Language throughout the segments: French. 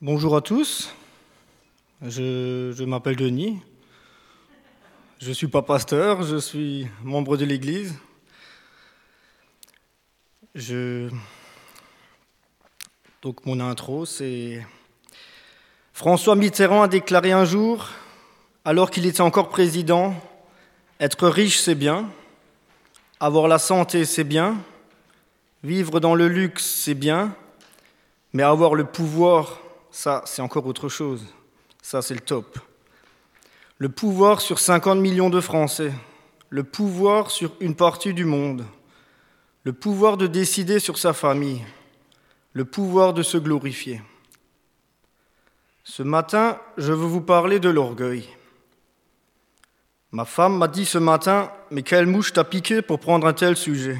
Bonjour à tous, je, je m'appelle Denis, je ne suis pas pasteur, je suis membre de l'Église. Je... Donc mon intro, c'est... François Mitterrand a déclaré un jour, alors qu'il était encore président, être riche c'est bien, avoir la santé c'est bien, vivre dans le luxe c'est bien, mais avoir le pouvoir ça, c'est encore autre chose. Ça, c'est le top. Le pouvoir sur 50 millions de Français, le pouvoir sur une partie du monde, le pouvoir de décider sur sa famille, le pouvoir de se glorifier. Ce matin, je veux vous parler de l'orgueil. Ma femme m'a dit ce matin, mais quelle mouche t'a piqué pour prendre un tel sujet?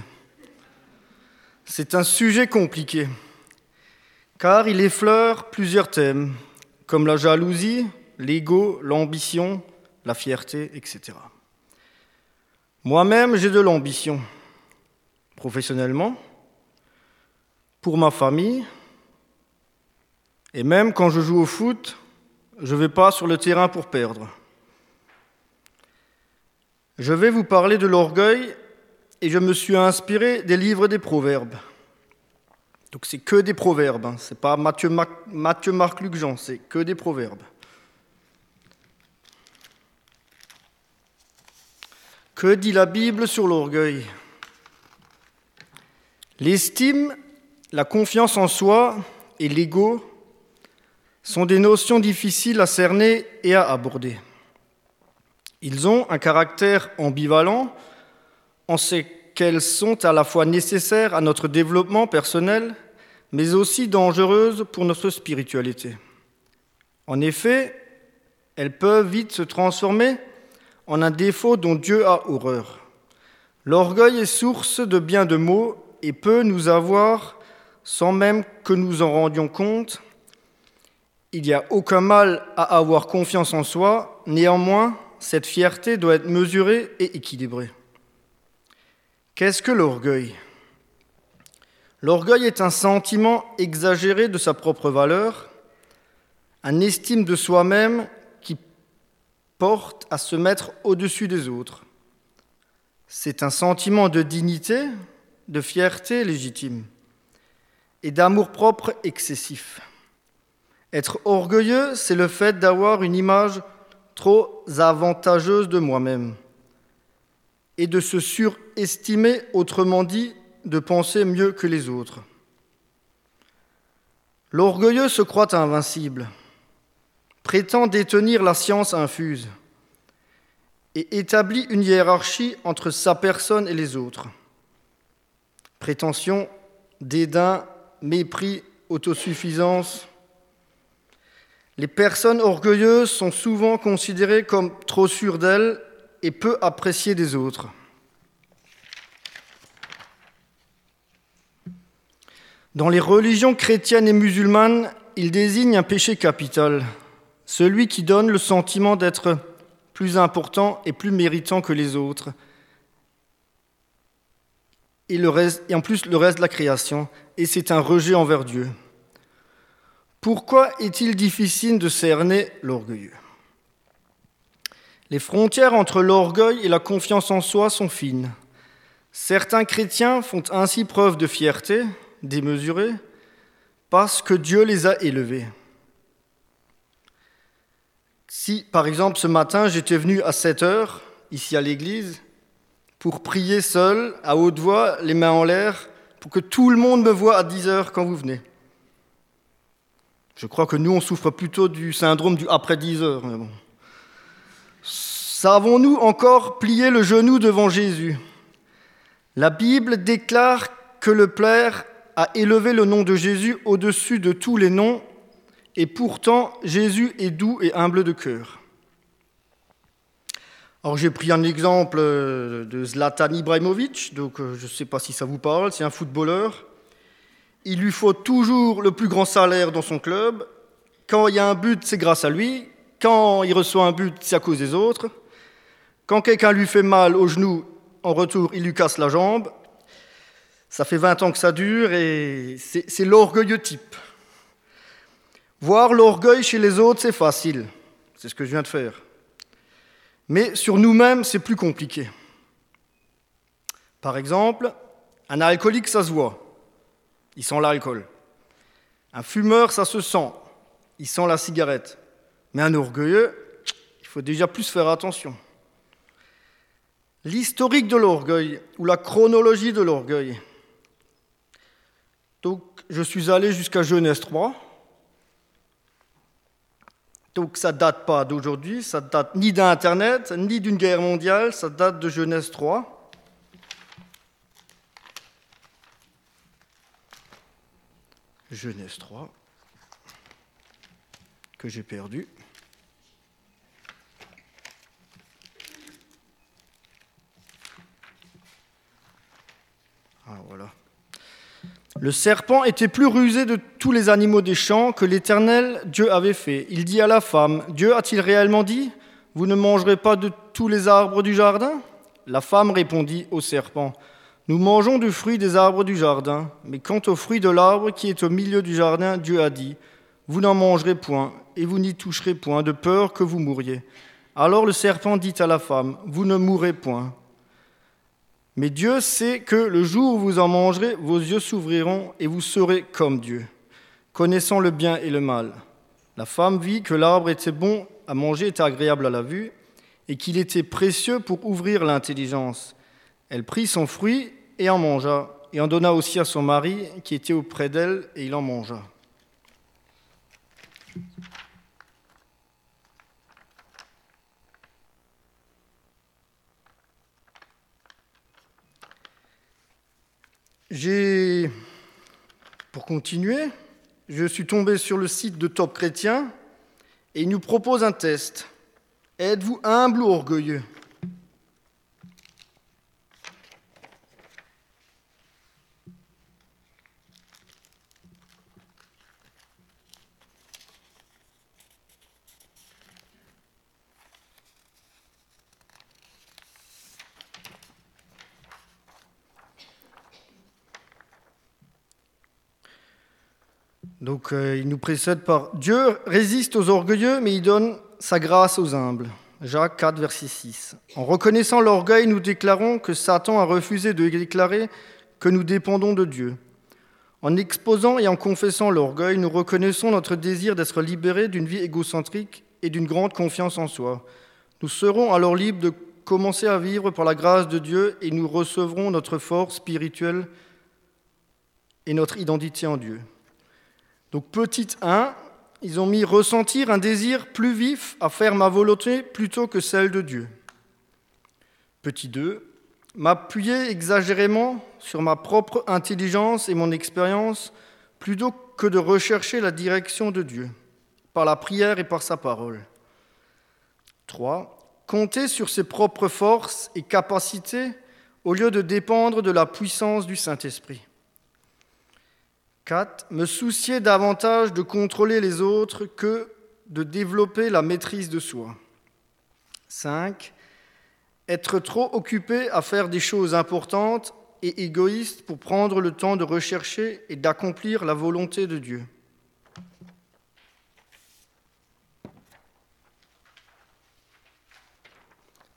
C'est un sujet compliqué car il effleure plusieurs thèmes, comme la jalousie, l'ego, l'ambition, la fierté, etc. Moi-même, j'ai de l'ambition, professionnellement, pour ma famille, et même quand je joue au foot, je ne vais pas sur le terrain pour perdre. Je vais vous parler de l'orgueil et je me suis inspiré des livres des proverbes. Donc c'est que des proverbes, hein. c'est pas Matthieu, Matthieu, Marc, Luc, Jean, c'est que des proverbes. Que dit la Bible sur l'orgueil? L'estime, la confiance en soi et l'ego sont des notions difficiles à cerner et à aborder. Ils ont un caractère ambivalent en ce qu'elles sont à la fois nécessaires à notre développement personnel, mais aussi dangereuses pour notre spiritualité. En effet, elles peuvent vite se transformer en un défaut dont Dieu a horreur. L'orgueil est source de bien de maux et peut nous avoir sans même que nous en rendions compte. Il n'y a aucun mal à avoir confiance en soi, néanmoins, cette fierté doit être mesurée et équilibrée. Qu'est-ce que l'orgueil? L'orgueil est un sentiment exagéré de sa propre valeur, un estime de soi-même qui porte à se mettre au-dessus des autres. C'est un sentiment de dignité, de fierté légitime et d'amour-propre excessif. Être orgueilleux, c'est le fait d'avoir une image trop avantageuse de moi-même et de se surestimer, autrement dit, de penser mieux que les autres. L'orgueilleux se croit invincible, prétend détenir la science infuse et établit une hiérarchie entre sa personne et les autres. Prétention, dédain, mépris, autosuffisance. Les personnes orgueilleuses sont souvent considérées comme trop sûres d'elles et peu apprécié des autres. Dans les religions chrétiennes et musulmanes, il désigne un péché capital, celui qui donne le sentiment d'être plus important et plus méritant que les autres, et, et en plus le reste de la création, et c'est un rejet envers Dieu. Pourquoi est-il difficile de cerner l'orgueilleux? Les frontières entre l'orgueil et la confiance en soi sont fines. Certains chrétiens font ainsi preuve de fierté démesurée parce que Dieu les a élevés. Si, par exemple, ce matin, j'étais venu à 7 heures, ici à l'église, pour prier seul, à haute voix, les mains en l'air, pour que tout le monde me voie à 10 heures quand vous venez. Je crois que nous, on souffre plutôt du syndrome du après 10 heures. Mais bon. Savons-nous encore plier le genou devant Jésus? La Bible déclare que le Père a élevé le nom de Jésus au-dessus de tous les noms, et pourtant Jésus est doux et humble de cœur. Alors j'ai pris un exemple de Zlatan Ibrahimovic, donc euh, je ne sais pas si ça vous parle, c'est un footballeur. Il lui faut toujours le plus grand salaire dans son club. Quand il y a un but, c'est grâce à lui. Quand il reçoit un but, c'est à cause des autres. Quand quelqu'un lui fait mal au genou, en retour, il lui casse la jambe. Ça fait 20 ans que ça dure et c'est l'orgueilleux type. Voir l'orgueil chez les autres, c'est facile. C'est ce que je viens de faire. Mais sur nous-mêmes, c'est plus compliqué. Par exemple, un alcoolique, ça se voit. Il sent l'alcool. Un fumeur, ça se sent. Il sent la cigarette. Mais un orgueilleux, il faut déjà plus faire attention. L'historique de l'orgueil ou la chronologie de l'orgueil. Donc, je suis allé jusqu'à Genèse 3. Donc, ça ne date pas d'aujourd'hui, ça ne date ni d'Internet, ni d'une guerre mondiale, ça date de Genèse 3. Genèse 3, que j'ai perdu. Le serpent était plus rusé de tous les animaux des champs que l'Éternel Dieu avait fait. Il dit à la femme, Dieu a-t-il réellement dit, Vous ne mangerez pas de tous les arbres du jardin? La femme répondit au serpent, Nous mangeons du fruit des arbres du jardin, mais quant au fruit de l'arbre qui est au milieu du jardin, Dieu a dit, Vous n'en mangerez point, et vous n'y toucherez point, de peur que vous mouriez. Alors le serpent dit à la femme, Vous ne mourrez point. Mais Dieu sait que le jour où vous en mangerez, vos yeux s'ouvriront et vous serez comme Dieu, connaissant le bien et le mal. La femme vit que l'arbre était bon à manger, était agréable à la vue, et qu'il était précieux pour ouvrir l'intelligence. Elle prit son fruit et en mangea, et en donna aussi à son mari qui était auprès d'elle, et il en mangea. Pour continuer, je suis tombé sur le site de Top Chrétien et il nous propose un test. Êtes-vous humble ou orgueilleux? Donc euh, il nous précède par Dieu résiste aux orgueilleux, mais il donne sa grâce aux humbles. Jacques 4, verset 6. En reconnaissant l'orgueil, nous déclarons que Satan a refusé de déclarer que nous dépendons de Dieu. En exposant et en confessant l'orgueil, nous reconnaissons notre désir d'être libérés d'une vie égocentrique et d'une grande confiance en soi. Nous serons alors libres de commencer à vivre par la grâce de Dieu et nous recevrons notre force spirituelle et notre identité en Dieu. Donc petit 1, ils ont mis ressentir un désir plus vif à faire ma volonté plutôt que celle de Dieu. Petit 2, m'appuyer exagérément sur ma propre intelligence et mon expérience plutôt que de rechercher la direction de Dieu, par la prière et par sa parole. 3. Compter sur ses propres forces et capacités au lieu de dépendre de la puissance du Saint-Esprit. 4. Me soucier davantage de contrôler les autres que de développer la maîtrise de soi. 5. Être trop occupé à faire des choses importantes et égoïstes pour prendre le temps de rechercher et d'accomplir la volonté de Dieu.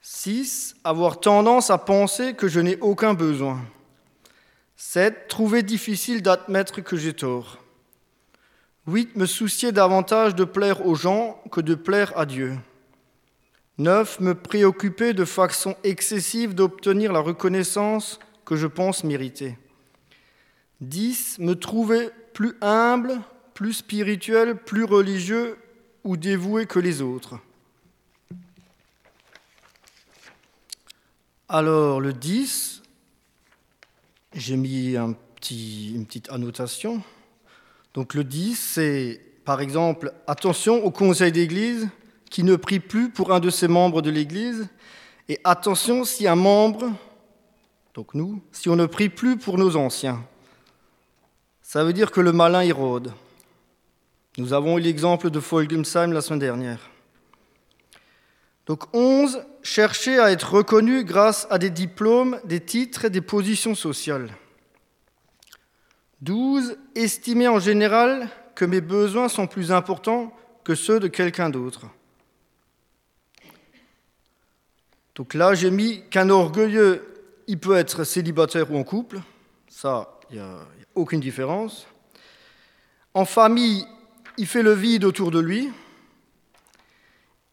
Six, avoir tendance à penser que je n'ai aucun besoin. 7. Trouver difficile d'admettre que j'ai tort. 8. Me soucier davantage de plaire aux gens que de plaire à Dieu. 9. Me préoccuper de façon excessive d'obtenir la reconnaissance que je pense mériter. 10. Me trouver plus humble, plus spirituel, plus religieux ou dévoué que les autres. Alors le 10, j'ai mis une petite annotation. Donc le 10, c'est par exemple attention au conseil d'église qui ne prie plus pour un de ses membres de l'église. Et attention si un membre, donc nous, si on ne prie plus pour nos anciens. Ça veut dire que le malin y. Nous avons eu l'exemple de Folgensheim la semaine dernière. Donc 11, chercher à être reconnu grâce à des diplômes, des titres et des positions sociales. 12, estimer en général que mes besoins sont plus importants que ceux de quelqu'un d'autre. Donc là, j'ai mis qu'un orgueilleux, il peut être célibataire ou en couple. Ça, il n'y a, aucune différence. En famille, il fait le vide autour de lui.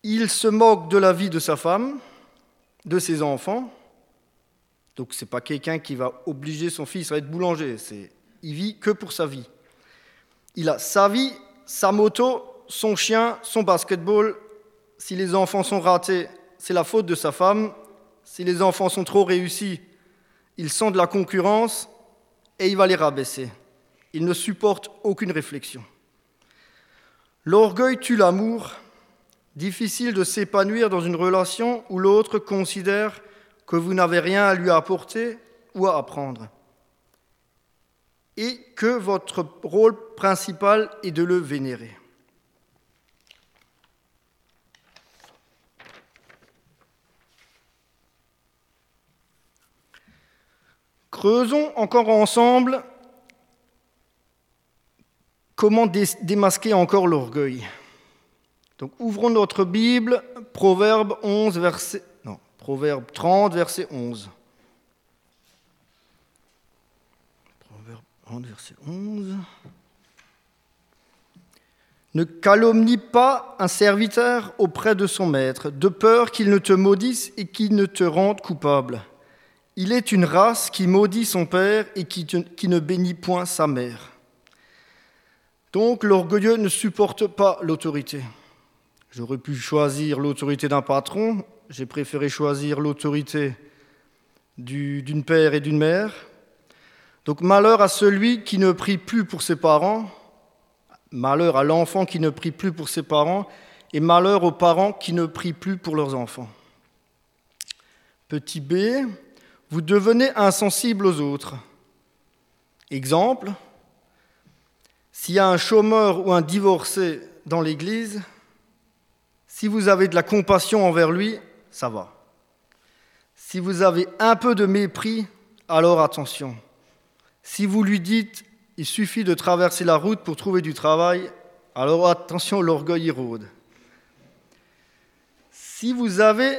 Il se moque de la vie de sa femme, de ses enfants. Donc ce n'est pas quelqu'un qui va obliger son fils à être boulanger. Il vit que pour sa vie. Il a sa vie, sa moto, son chien, son basketball. Si les enfants sont ratés, c'est la faute de sa femme. Si les enfants sont trop réussis, ils sent de la concurrence et il va les rabaisser. Il ne supporte aucune réflexion. L'orgueil tue l'amour. Difficile de s'épanouir dans une relation où l'autre considère que vous n'avez rien à lui apporter ou à apprendre. Et que votre rôle principal est de le vénérer. Creusons encore ensemble comment démasquer encore l'orgueil. Donc ouvrons notre Bible, Proverbe 11, verset, Proverbe 30, verset 11. Proverbe 30, verset 11. Ne calomnie pas un serviteur auprès de son maître, de peur qu'il ne te maudisse et qu'il ne te rende coupable. Il est une race qui maudit son père et qui, ne bénit point sa mère. Donc l'orgueilleux ne supporte pas l'autorité. J'aurais pu choisir l'autorité d'un patron, j'ai préféré choisir l'autorité d'une père et d'une mère. Donc malheur à celui qui ne prie plus pour ses parents, malheur à l'enfant qui ne prie plus pour ses parents, et malheur aux parents qui ne prient plus pour leurs enfants. Petit b, vous devenez insensible aux autres. Exemple, s'il y a un chômeur ou un divorcé dans l'Église, si vous avez de la compassion envers lui, ça va. Si vous avez un peu de mépris, alors attention. Si vous lui dites il suffit de traverser la route pour trouver du travail, alors attention, l'orgueil rôde. Si vous avez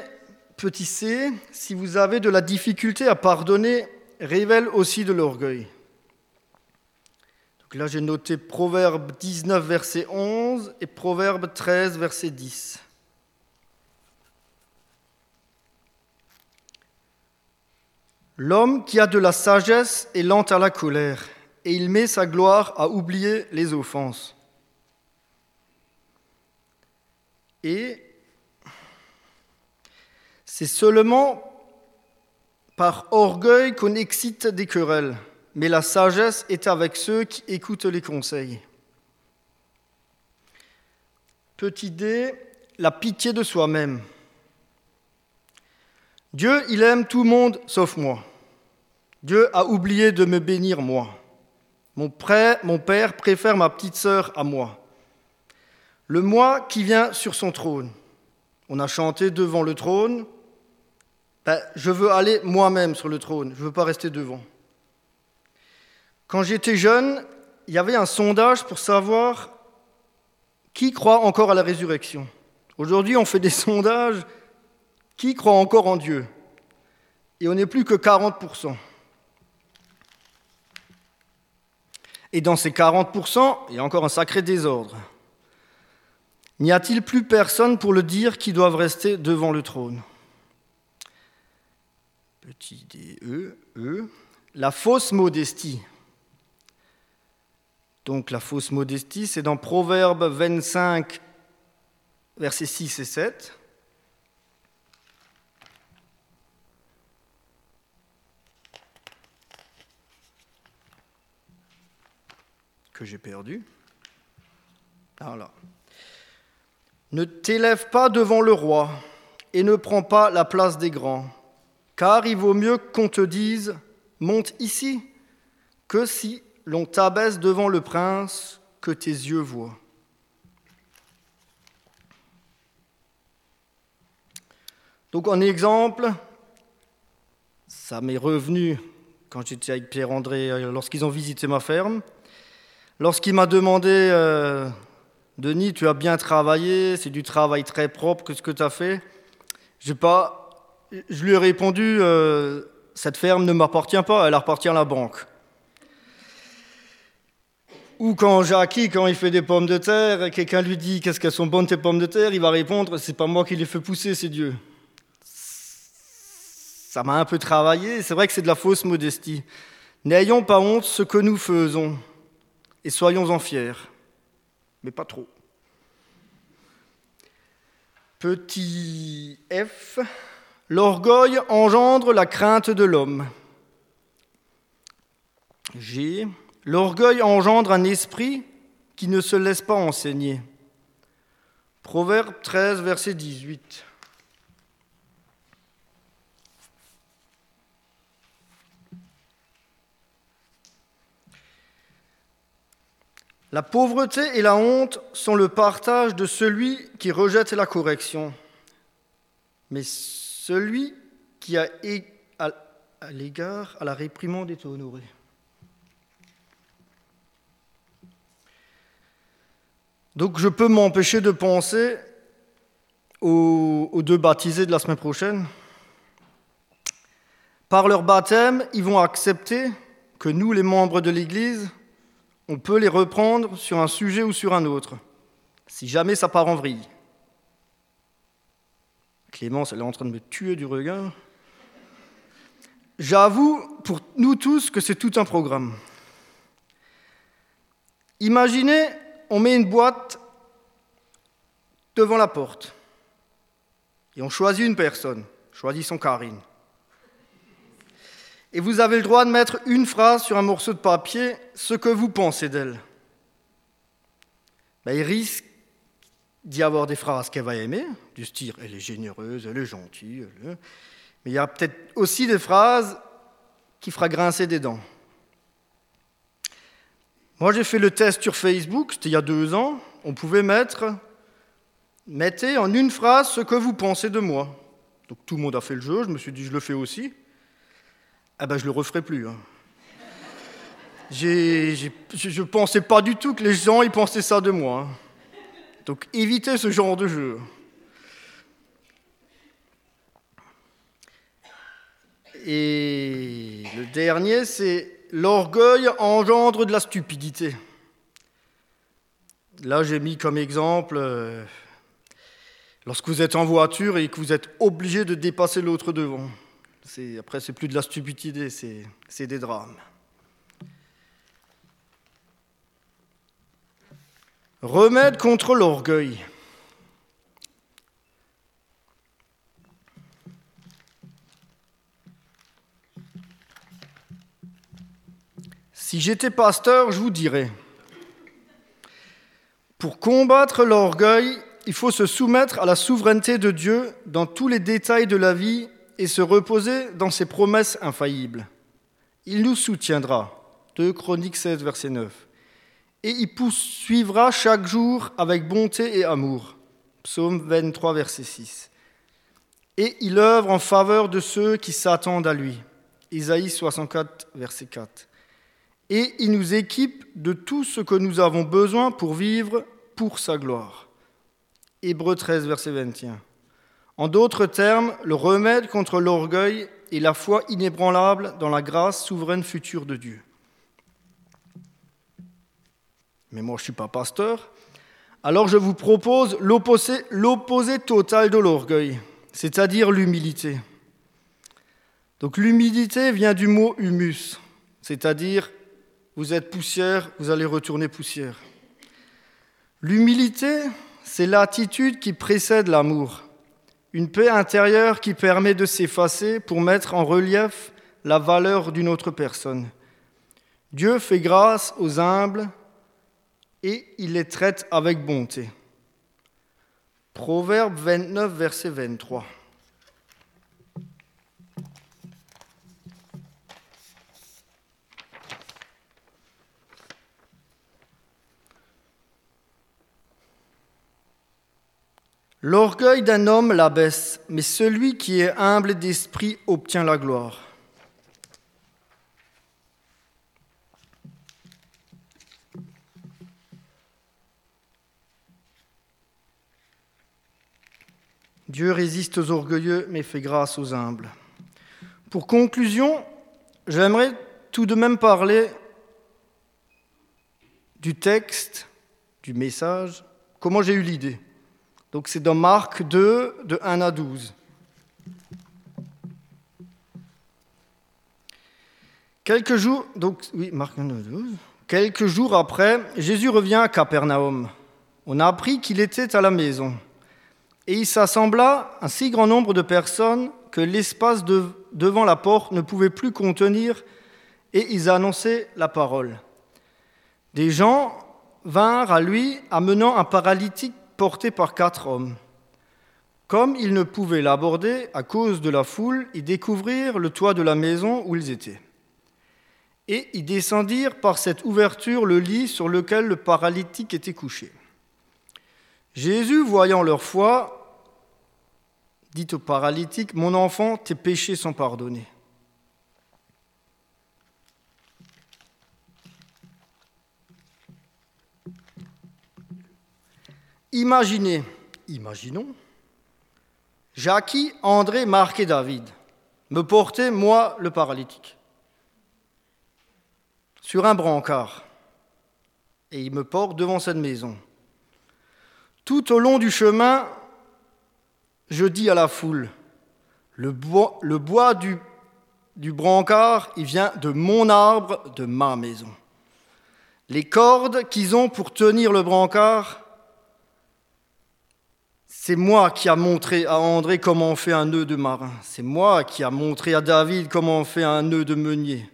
Petit c, si vous avez de la difficulté à pardonner, révèle aussi de l'orgueil. Donc là, j'ai noté Proverbe 19, verset 11 et Proverbe 13, verset 10. L'homme qui a de la sagesse est lent à la colère, et il met sa gloire à oublier les offenses. Et c'est seulement par orgueil qu'on excite des querelles, mais la sagesse est avec ceux qui écoutent les conseils. Petit d, la pitié de soi-même. Dieu, il aime tout le monde sauf moi. Dieu a oublié de me bénir moi. Mon, père préfère ma petite sœur à moi. Le moi qui vient sur son trône. On a chanté devant le trône, ben, je veux aller moi-même sur le trône, je ne veux pas rester devant. Quand j'étais jeune, il y avait un sondage pour savoir qui croit encore à la résurrection. Aujourd'hui, on fait des sondages, qui croit encore en Dieu? Et on n'est plus que 40%. Et dans ces 40%, il y a encore un sacré désordre. N'y a-t-il plus personne pour le dire qui doivent rester devant le trône? Petit d, e, e, la fausse modestie. Donc la fausse modestie, c'est dans Proverbe 25, versets 6 et 7. que j'ai perdu. Voilà. Ne t'élève pas devant le roi et ne prends pas la place des grands car il vaut mieux qu'on te dise monte ici que si l'on t'abaisse devant le prince que tes yeux voient. Donc en exemple, ça m'est revenu quand j'étais avec Pierre-André euh, lorsqu'ils ont visité ma ferme. lorsqu'il m'a demandé, euh, Denis, tu as bien travaillé, c'est du travail très propre, qu'est-ce que tu as fait pas, Je lui ai répondu, euh, cette ferme ne m'appartient pas, elle appartient à la banque. Ou quand Jackie, quand il fait des pommes de terre, quelqu'un lui dit qu'est-ce qu'elles sont bonnes tes pommes de terre, il va répondre c'est pas moi qui les fais pousser, c'est Dieu. Ça m'a un peu travaillé, c'est vrai que c'est de la fausse modestie. N'ayons pas honte ce que nous faisons et soyons-en fiers, mais pas trop. Petit F, l'orgueil engendre la crainte de l'homme. G, L'orgueil engendre un esprit qui ne se laisse pas enseigner. Proverbe 13, verset 18. La pauvreté et la honte sont le partage de celui qui rejette la correction. Mais celui qui a à l'égard à la réprimande est honoré. Donc je peux m'empêcher de penser aux, deux baptisés de la semaine prochaine. Par leur baptême, ils vont accepter que nous, les membres de l'Église, on peut les reprendre sur un sujet ou sur un autre, si jamais ça part en vrille. Clémence, elle est en train de me tuer du regard. J'avoue pour nous tous que c'est tout un programme. Imaginez on met une boîte devant la porte et on choisit une personne, choisissons Karine. Et vous avez le droit de mettre une phrase sur un morceau de papier, ce que vous pensez d'elle. Ben, il risque d'y avoir des phrases qu'elle va aimer, du style elle est généreuse, elle est gentille, mais il y a peut-être aussi des phrases qui fera grincer des dents. Moi, j'ai fait le test sur Facebook, c'était il y a deux ans. On pouvait mettre, mettez en une phrase ce que vous pensez de moi. Donc tout le monde a fait le jeu, je me suis dit, je le fais aussi. Ah ben, je le referai plus. Hein. je ne pensais pas du tout que les gens ils pensaient ça de moi. Hein. Donc évitez ce genre de jeu. Et le dernier, c'est l'orgueil engendre de la stupidité. Là, j'ai mis comme exemple, euh, lorsque vous êtes en voiture et que vous êtes obligé de dépasser l'autre devant. Après, c'est plus de la stupidité, c'est des drames. Remède contre l'orgueil. Si j'étais pasteur, je vous dirais, pour combattre l'orgueil, il faut se soumettre à la souveraineté de Dieu dans tous les détails de la vie et se reposer dans ses promesses infaillibles. Il nous soutiendra. 2 Chroniques 16, verset 9. Et il poursuivra chaque jour avec bonté et amour. Psaume 23, verset 6. Et il œuvre en faveur de ceux qui s'attendent à lui. Isaïe 64, verset 4 et il nous équipe de tout ce que nous avons besoin pour vivre pour sa gloire. Hébreu 13, verset 21. En d'autres termes, le remède contre l'orgueil est la foi inébranlable dans la grâce souveraine future de Dieu. Mais moi, je ne suis pas pasteur. Alors je vous propose l'opposé total de l'orgueil, c'est-à-dire l'humilité. Donc l'humilité vient du mot humus, c'est-à-dire vous êtes poussière, vous allez retourner poussière. L'humilité, c'est l'attitude qui précède l'amour, une paix intérieure qui permet de s'effacer pour mettre en relief la valeur d'une autre personne. Dieu fait grâce aux humbles et il les traite avec bonté. Proverbe 29, verset 23. L'orgueil d'un homme l'abaisse, mais celui qui est humble d'esprit obtient la gloire. Dieu résiste aux orgueilleux, mais fait grâce aux humbles. Pour conclusion, j'aimerais tout de même parler du texte, du message, comment j'ai eu l'idée? Donc c'est dans Marc 2, de 1 à 12. Quelques jours, donc, oui, Marc 1 à 12. Quelques jours après, Jésus revient à Capernaum. On a appris qu'il était à la maison. Et il s'assembla un si grand nombre de personnes que l'espace devant la porte ne pouvait plus contenir, et ils annonçaient la parole. Des gens vinrent à lui amenant un paralytique porté par quatre hommes. Comme ils ne pouvaient l'aborder à cause de la foule, ils découvrirent le toit de la maison où ils étaient. Et ils descendirent par cette ouverture le lit sur lequel le paralytique était couché. Jésus, voyant leur foi, dit au paralytique, Mon enfant, tes péchés sont pardonnés. Imaginez, imaginons, Jackie, André, Marc et David me portaient, moi, le paralytique, sur un brancard, et ils me portent devant cette maison. Tout au long du chemin, je dis à la foule, le bois, du, du brancard, il vient de mon arbre, de ma maison. Les cordes qu'ils ont pour tenir le brancard, c'est moi qui a montré à André comment on fait un nœud de marin. C'est moi qui a montré à David comment on fait un nœud de meunier.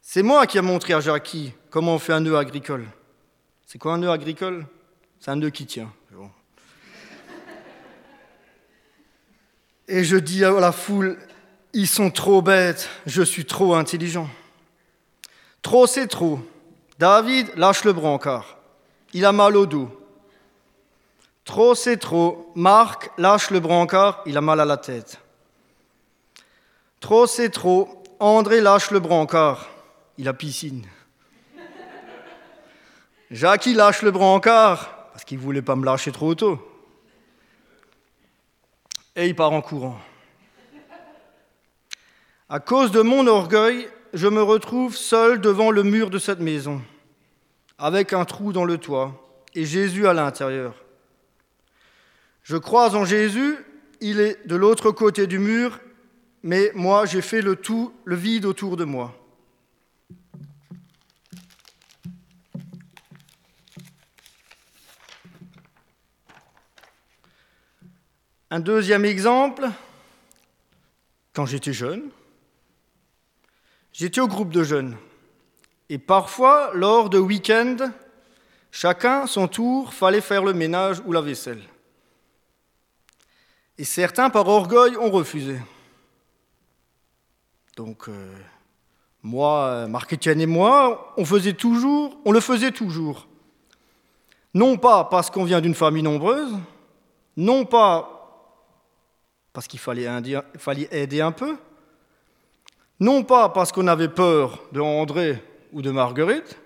C'est moi qui a montré à Jackie comment on fait un nœud agricole. C'est quoi un nœud agricole? C'est un nœud qui tient. Et je dis à la foule, ils sont trop bêtes, je suis trop intelligent. Trop, c'est trop. David, lâche le brancard. Il a mal au dos. Trop, c'est trop. Marc lâche le brancard, il a mal à la tête. Trop, c'est trop. André lâche le brancard, il a piscine. Jacques, lâche le brancard, parce qu'il ne voulait pas me lâcher trop tôt. Et il part en courant. À cause de mon orgueil, je me retrouve seul devant le mur de cette maison, avec un trou dans le toit et Jésus à l'intérieur. Je crois en Jésus, il est de l'autre côté du mur, mais moi j'ai fait le tout, le vide autour de moi. Un deuxième exemple, quand j'étais jeune, j'étais au groupe de jeunes. Et parfois, lors de week-ends, chacun son tour fallait faire le ménage ou la vaisselle. Et certains, par orgueil, ont refusé. Donc, euh, moi, Marc-Étienne et moi, on, faisait toujours, on le faisait toujours. Non pas parce qu'on vient d'une famille nombreuse, non pas parce qu'il fallait, fallait aider un peu, non pas parce qu'on avait peur de André ou de Marguerite,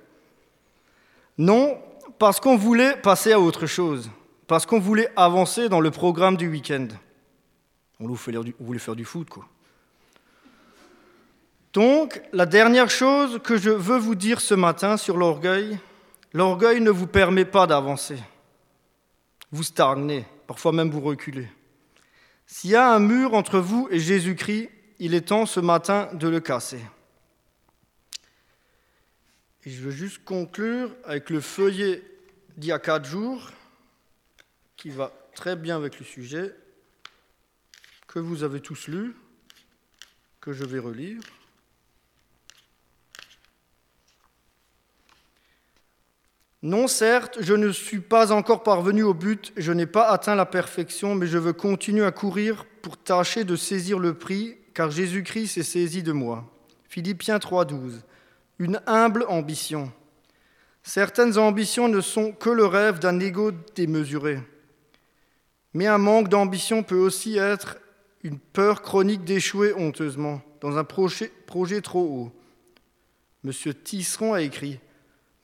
non parce qu'on voulait passer à autre chose parce qu'on voulait avancer dans le programme du week-end. On voulait faire du foot, quoi. Donc, la dernière chose que je veux vous dire ce matin sur l'orgueil, l'orgueil ne vous permet pas d'avancer. Vous stagnez, parfois même vous reculez. S'il y a un mur entre vous et Jésus-Christ, il est temps ce matin de le casser. Et je veux juste conclure avec le feuillet d'il y a quatre jours qui va très bien avec le sujet, que vous avez tous lu, que je vais relire. Non, certes, je ne suis pas encore parvenu au but, je n'ai pas atteint la perfection, mais je veux continuer à courir pour tâcher de saisir le prix, car Jésus-Christ s'est saisi de moi. Philippiens 3.12. Une humble ambition. Certaines ambitions ne sont que le rêve d'un ego démesuré. Mais un manque d'ambition peut aussi être une peur chronique d'échouer honteusement dans un projet, trop haut. Monsieur Tisseron a écrit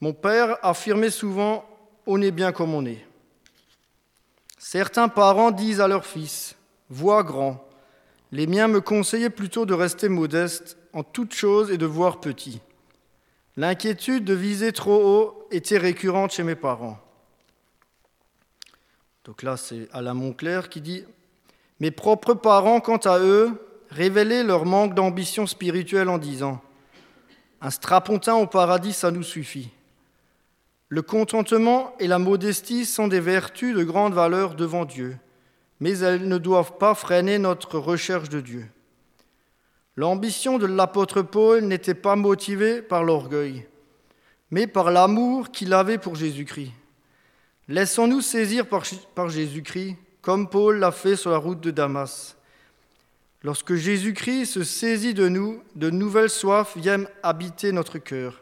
Mon père affirmait souvent On est bien comme on est. Certains parents disent à leurs fils, Vois grand, les miens me conseillaient plutôt de rester modeste en toutes choses et de voir petit. L'inquiétude de viser trop haut était récurrente chez mes parents. Donc là, c'est Alain Monclerc qui dit Mes propres parents, quant à eux, révélaient leur manque d'ambition spirituelle en disant Un strapontin au paradis, ça nous suffit. Le contentement et la modestie sont des vertus de grande valeur devant Dieu, mais elles ne doivent pas freiner notre recherche de Dieu. L'ambition de l'apôtre Paul n'était pas motivée par l'orgueil, mais par l'amour qu'il avait pour Jésus-Christ. Laissons-nous saisir par, Jésus-Christ, comme Paul l'a fait sur la route de Damas. Lorsque Jésus-Christ se saisit de nous, de nouvelles soifs viennent habiter notre cœur.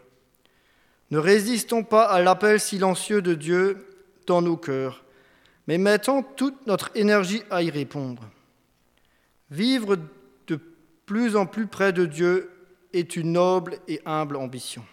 Ne résistons pas à l'appel silencieux de Dieu dans nos cœurs, mais mettons toute notre énergie à y répondre. Vivre de plus en plus près de Dieu est une noble et humble ambition.